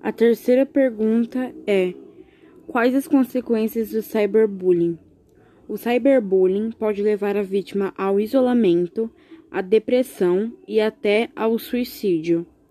A terceira pergunta é: quais as consequências do cyberbullying? O cyberbullying pode levar a vítima ao isolamento, à depressão e até ao suicídio.